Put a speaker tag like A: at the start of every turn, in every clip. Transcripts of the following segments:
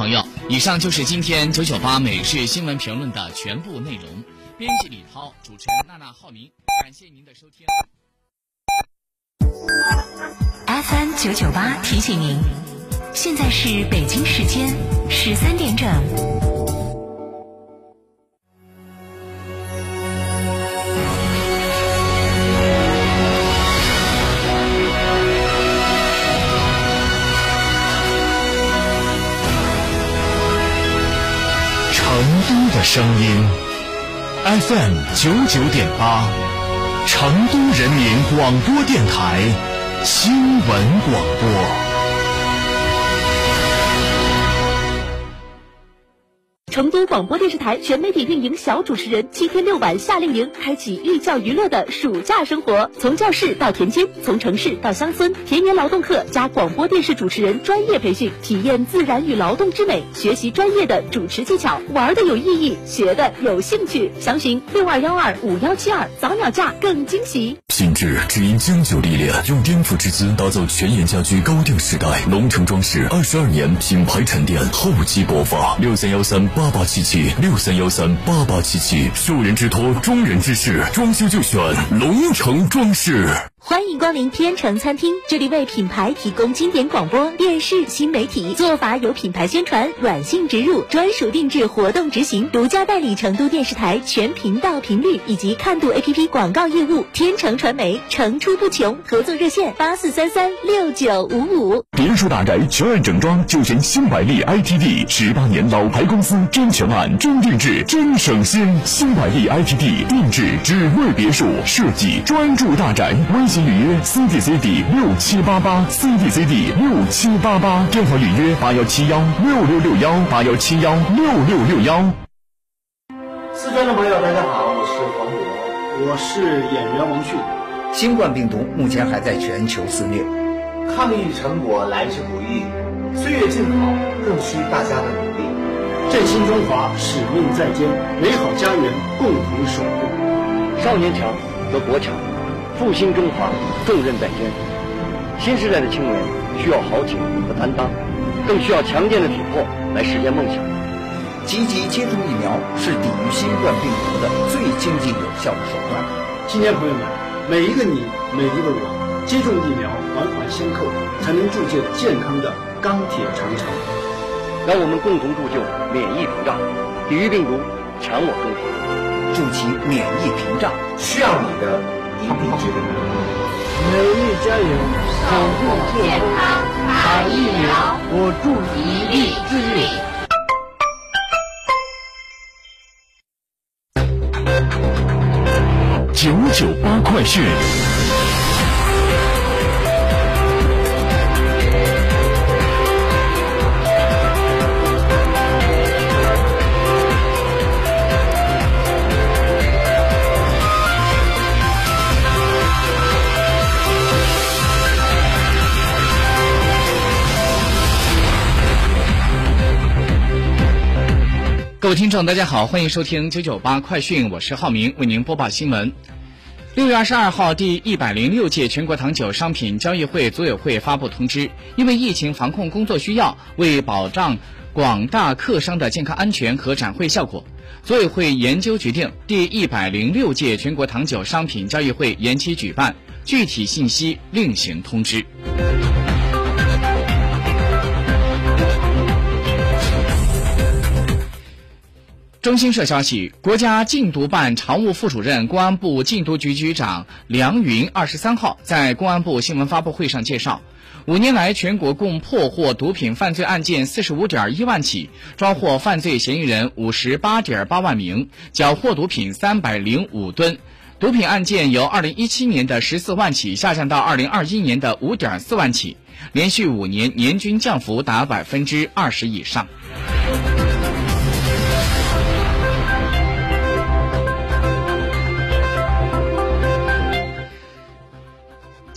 A: 朋友，以上就是今天九九八每日新闻评论的全部内容。编辑李涛，主持人娜娜、浩明，感谢您的收听。
B: FM 九九八提醒您，现在是北京时间十三点整。
C: ，FM 九九点八，成都人民广播电台新闻广播。
D: 成都广播电视台全媒体运营小主持人七天六晚夏令营，开启寓教于乐的暑假生活。从教室到田间，从城市到乡村，田园劳动课加广播电视主持人专业培训，体验自然与劳动之美，学习专业的主持技巧，玩的有意义，学的有兴趣。详询六二幺二五幺七二，早鸟价更惊喜。
C: 品质只因经久历练，用颠覆之姿打造全岩家居高定时代。龙城装饰二十二年品牌沉淀，厚积薄发。六三幺三。八八七七六三幺三八八七七，受人之托，忠人之事，装修就选龙城装饰。
D: 欢迎光临天成餐厅，这里为品牌提供经典广播电视新媒体做法，有品牌宣传、软性植入、专属定制活动执行，独家代理成都电视台全频道频率以及看度 APP 广告业务。天成传媒层出不穷，合作热线八四三三六九五五。
C: 别墅大宅全案整装就选新百利 ITD，十八年老牌公司，真全案、真定制、真省心。新百利 ITD 定制只为别墅设计，专注大宅。微信。预约 C D C D 六七八八 C D C D 六七八八，电话预约八幺七幺六六六幺八幺七幺六六六幺。
E: 四川的朋友，大家好，我是黄渤，我是演员王迅。
F: 新冠病毒目前还在全球肆虐，
E: 抗疫成果来之不易，岁月静好更需大家的努力。振兴中华，使命在肩，美好家园共同守护。
G: 少年强则国强。复兴中华，重任在肩。新时代的青年需要豪情和担当，更需要强健的体魄来实现梦想。
F: 积极接种疫苗是抵御新冠病毒的最经济有效的手段。
E: 青年朋友们，每一个你，每一个我，接种疫苗，环环相扣，才能铸就健康的钢铁长城。
G: 让我们共同铸就免疫屏障，抵御病毒，强我中华。
F: 筑起免疫屏障，
E: 需要你的。一臂之力，
H: 美丽加油，守护健康，打疫苗，我助一臂之力。
C: 九九八快讯。
A: 各位听众，大家好，欢迎收听九九八快讯，我是浩明，为您播报新闻。六月二十二号，第一百零六届全国糖酒商品交易会组委会发布通知，因为疫情防控工作需要，为保障广大客商的健康安全和展会效果，组委会研究决定第一百零六届全国糖酒商品交易会延期举办，具体信息另行通知。中新社消息，国家禁毒办常务副主任、公安部禁毒局局长梁云二十三号在公安部新闻发布会上介绍，五年来全国共破获毒品犯罪案件四十五点一万起，抓获犯罪嫌疑人五十八点八万名，缴获毒品三百零五吨，毒品案件由二零一七年的十四万起下降到二零二一年的五点四万起，连续五年年均降幅达百分之二十以上。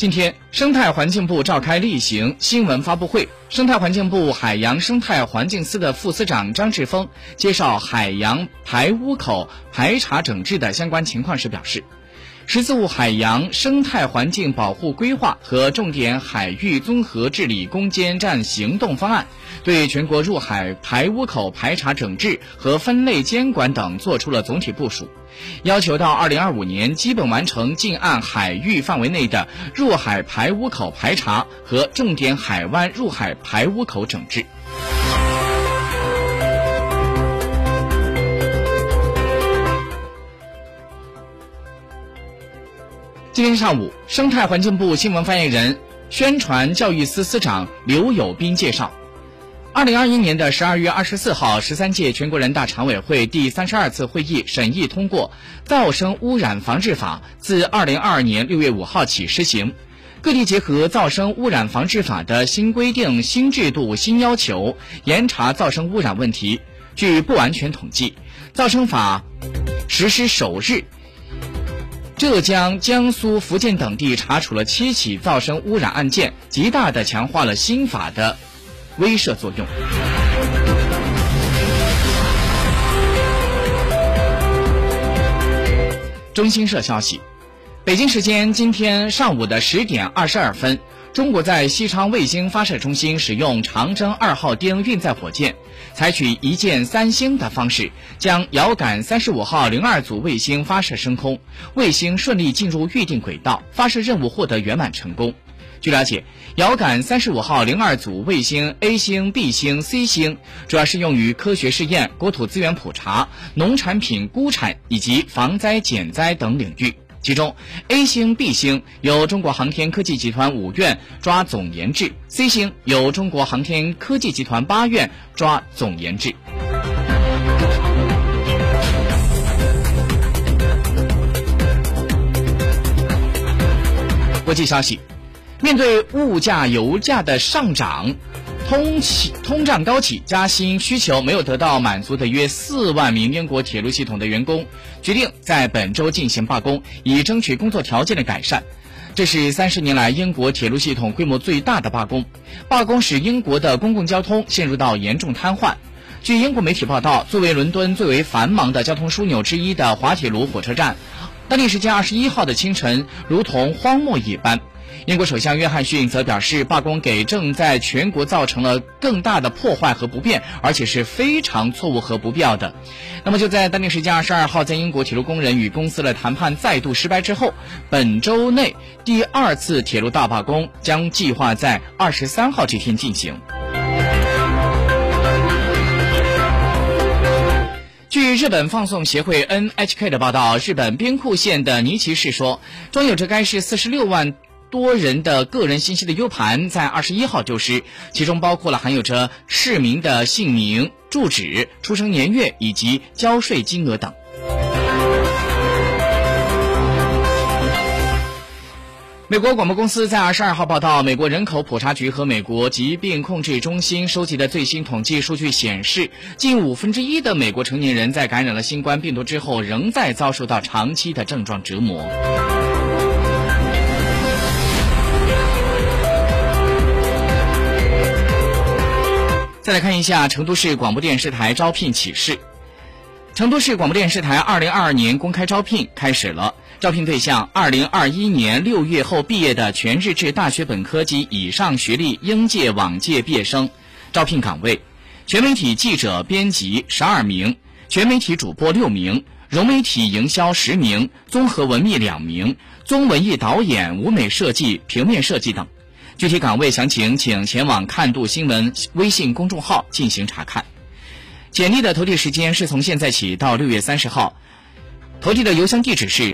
A: 今天，生态环境部召开例行新闻发布会。生态环境部海洋生态环境司的副司长张志峰介绍海洋排污口排查整治的相关情况时表示，十四五海洋生态环境保护规划和重点海域综合治理攻坚战行动方案，对全国入海排污口排查整治和分类监管等作出了总体部署，要求到二零二五年基本完成近岸海域范围内的入海排污口排查和重点海湾入海排污口整治。今天上午，生态环境部新闻发言人、宣传教育司司长刘友斌介绍，二零二一年的十二月二十四号，十三届全国人大常委会第三十二次会议审议通过《噪声污染防治法》，自二零二二年六月五号起施行。各地结合《噪声污染防治法》的新规定、新制度、新要求，严查噪声污染问题。据不完全统计，《噪声法》实施首日。浙江、江苏、福建等地查处了七起噪声污染案件，极大的强化了新法的威慑作用。中新社消息，北京时间今天上午的十点二十二分。中国在西昌卫星发射中心使用长征二号丁运载火箭，采取一箭三星的方式，将遥感三十五号零二组卫星发射升空，卫星顺利进入预定轨道，发射任务获得圆满成功。据了解，遥感三十五号零二组卫星 A 星、B 星、C 星主要是用于科学试验、国土资源普查、农产品估产以及防灾减灾等领域。其中，A 星、B 星由中国航天科技集团五院抓总研制，C 星由中国航天科技集团八院抓总研制。国际消息，面对物价、油价的上涨。通起通胀高企，加薪需求没有得到满足的约四万名英国铁路系统的员工决定在本周进行罢工，以争取工作条件的改善。这是三十年来英国铁路系统规模最大的罢工。罢工使英国的公共交通陷入到严重瘫痪。据英国媒体报道，作为伦敦最为繁忙的交通枢纽之一的滑铁卢火车站，当地时间二十一号的清晨如同荒漠一般。英国首相约翰逊则表示，罢工给正在全国造成了更大的破坏和不便，而且是非常错误和不必要的。那么就在当地时间二十二号，在英国铁路工人与公司的谈判再度失败之后，本周内第二次铁路大罢工将计划在二十三号这天进行。据日本放送协会 NHK 的报道，日本兵库县的尼崎市说，装有着该市四十六万。多人的个人信息的 U 盘在二十一号丢失，其中包括了含有着市民的姓名、住址、出生年月以及交税金额等。美国广播公司在二十二号报道，美国人口普查局和美国疾病控制中心收集的最新统计数据显示，近五分之一的美国成年人在感染了新冠病毒之后，仍在遭受到长期的症状折磨。再来看一下成都市广播电视台招聘启事。成都市广播电视台二零二二年公开招聘开始了，招聘对象二零二一年六月后毕业的全日制大学本科及以上学历应届往届毕业生。招聘岗位：全媒体记者、编辑十二名，全媒体主播六名，融媒体营销十名，综合文秘两名，综文艺导演、舞美设计、平面设计等。具体岗位详情，请前往看度新闻微信公众号进行查看。简历的投递时间是从现在起到六月三十号，投递的邮箱地址是。